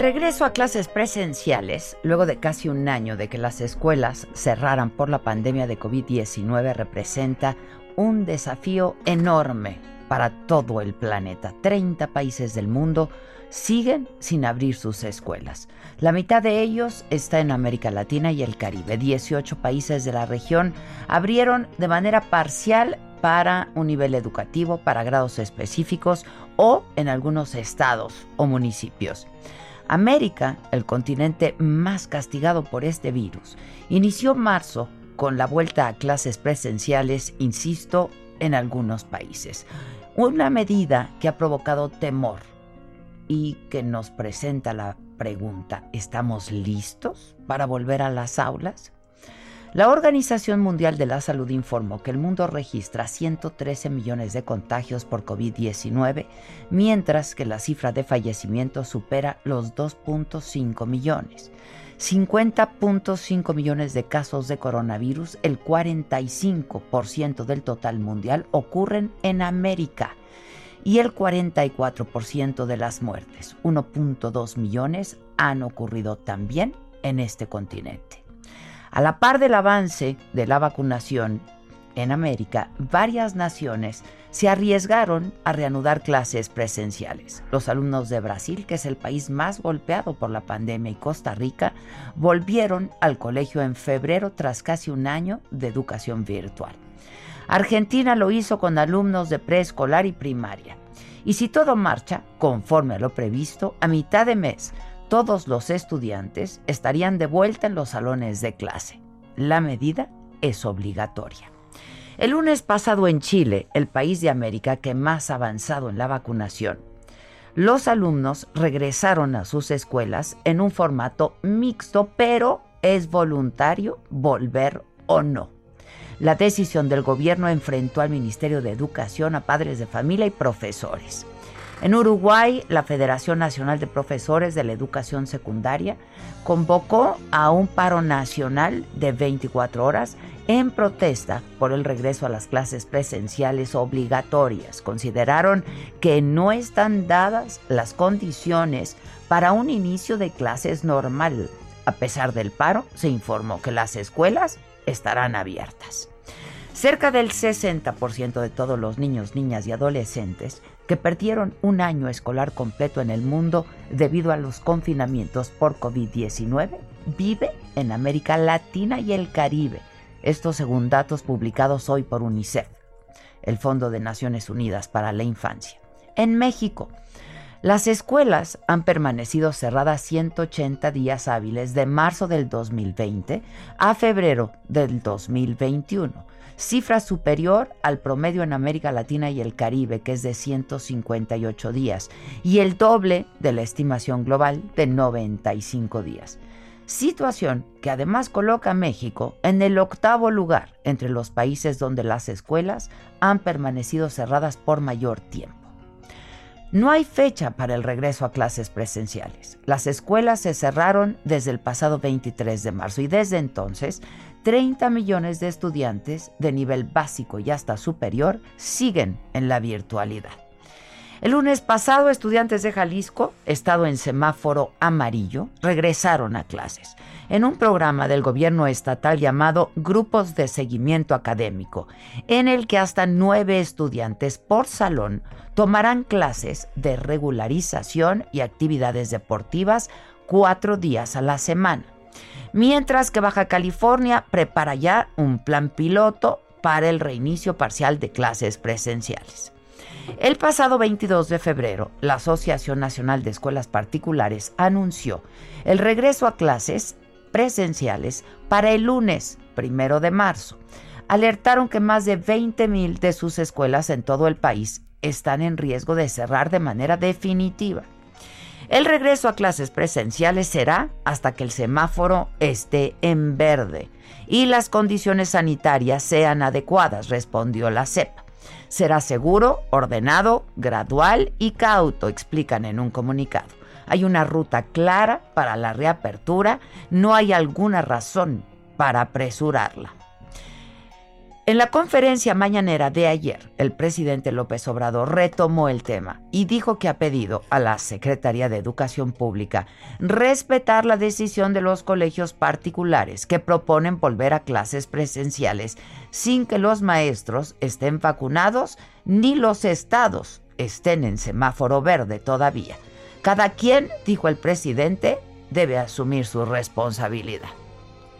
Regreso a clases presenciales, luego de casi un año de que las escuelas cerraran por la pandemia de COVID-19, representa un desafío enorme para todo el planeta. 30 países del mundo siguen sin abrir sus escuelas. La mitad de ellos está en América Latina y el Caribe. 18 países de la región abrieron de manera parcial para un nivel educativo, para grados específicos o en algunos estados o municipios. América, el continente más castigado por este virus, inició marzo con la vuelta a clases presenciales, insisto, en algunos países. Una medida que ha provocado temor y que nos presenta la pregunta, ¿estamos listos para volver a las aulas? La Organización Mundial de la Salud informó que el mundo registra 113 millones de contagios por COVID-19, mientras que la cifra de fallecimientos supera los 2.5 millones. 50.5 millones de casos de coronavirus, el 45% del total mundial, ocurren en América y el 44% de las muertes, 1.2 millones, han ocurrido también en este continente. A la par del avance de la vacunación en América, varias naciones se arriesgaron a reanudar clases presenciales. Los alumnos de Brasil, que es el país más golpeado por la pandemia, y Costa Rica, volvieron al colegio en febrero tras casi un año de educación virtual. Argentina lo hizo con alumnos de preescolar y primaria. Y si todo marcha conforme a lo previsto, a mitad de mes todos los estudiantes estarían de vuelta en los salones de clase. La medida es obligatoria. El lunes pasado en Chile, el país de América que más ha avanzado en la vacunación, los alumnos regresaron a sus escuelas en un formato mixto, pero es voluntario volver o no. La decisión del gobierno enfrentó al Ministerio de Educación, a padres de familia y profesores. En Uruguay, la Federación Nacional de Profesores de la Educación Secundaria convocó a un paro nacional de 24 horas en protesta por el regreso a las clases presenciales obligatorias. Consideraron que no están dadas las condiciones para un inicio de clases normal. A pesar del paro, se informó que las escuelas estarán abiertas. Cerca del 60% de todos los niños, niñas y adolescentes que perdieron un año escolar completo en el mundo debido a los confinamientos por COVID-19, vive en América Latina y el Caribe. Esto según datos publicados hoy por UNICEF, el Fondo de Naciones Unidas para la Infancia. En México, las escuelas han permanecido cerradas 180 días hábiles de marzo del 2020 a febrero del 2021 cifra superior al promedio en América Latina y el Caribe, que es de 158 días, y el doble de la estimación global de 95 días. Situación que además coloca a México en el octavo lugar entre los países donde las escuelas han permanecido cerradas por mayor tiempo. No hay fecha para el regreso a clases presenciales. Las escuelas se cerraron desde el pasado 23 de marzo y desde entonces 30 millones de estudiantes de nivel básico y hasta superior siguen en la virtualidad. El lunes pasado, estudiantes de Jalisco, estado en semáforo amarillo, regresaron a clases en un programa del gobierno estatal llamado Grupos de Seguimiento Académico, en el que hasta nueve estudiantes por salón tomarán clases de regularización y actividades deportivas cuatro días a la semana. Mientras que Baja California prepara ya un plan piloto para el reinicio parcial de clases presenciales. El pasado 22 de febrero, la Asociación Nacional de Escuelas Particulares anunció el regreso a clases presenciales para el lunes primero de marzo. Alertaron que más de 20 mil de sus escuelas en todo el país están en riesgo de cerrar de manera definitiva. El regreso a clases presenciales será hasta que el semáforo esté en verde y las condiciones sanitarias sean adecuadas, respondió la CEP. Será seguro, ordenado, gradual y cauto, explican en un comunicado. Hay una ruta clara para la reapertura, no hay alguna razón para apresurarla. En la conferencia mañanera de ayer, el presidente López Obrador retomó el tema y dijo que ha pedido a la Secretaría de Educación Pública respetar la decisión de los colegios particulares que proponen volver a clases presenciales sin que los maestros estén vacunados ni los estados estén en semáforo verde todavía. Cada quien, dijo el presidente, debe asumir su responsabilidad.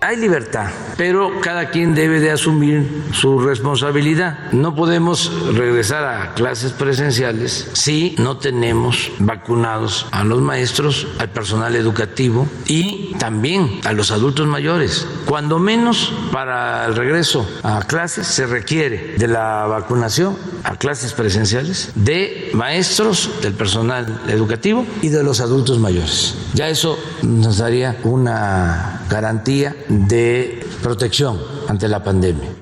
Hay libertad, pero cada quien debe de asumir su responsabilidad. No podemos regresar a clases presenciales si no tenemos vacunados a los maestros, al personal educativo y también a los adultos mayores. Cuando menos para el regreso a clases se requiere de la vacunación a clases presenciales de maestros, del personal educativo y de los adultos mayores. Ya eso nos daría una garantía de protección ante la pandemia.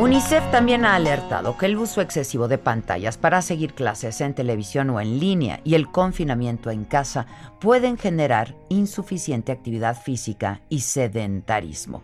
UNICEF también ha alertado que el uso excesivo de pantallas para seguir clases en televisión o en línea y el confinamiento en casa pueden generar insuficiente actividad física y sedentarismo,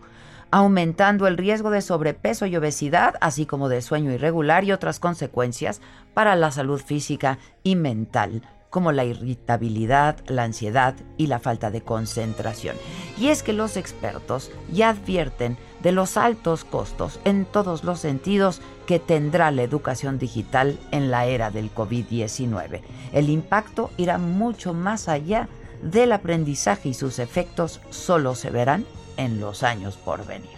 aumentando el riesgo de sobrepeso y obesidad, así como de sueño irregular y otras consecuencias para la salud física y mental como la irritabilidad, la ansiedad y la falta de concentración. Y es que los expertos ya advierten de los altos costos en todos los sentidos que tendrá la educación digital en la era del COVID-19. El impacto irá mucho más allá del aprendizaje y sus efectos solo se verán en los años por venir.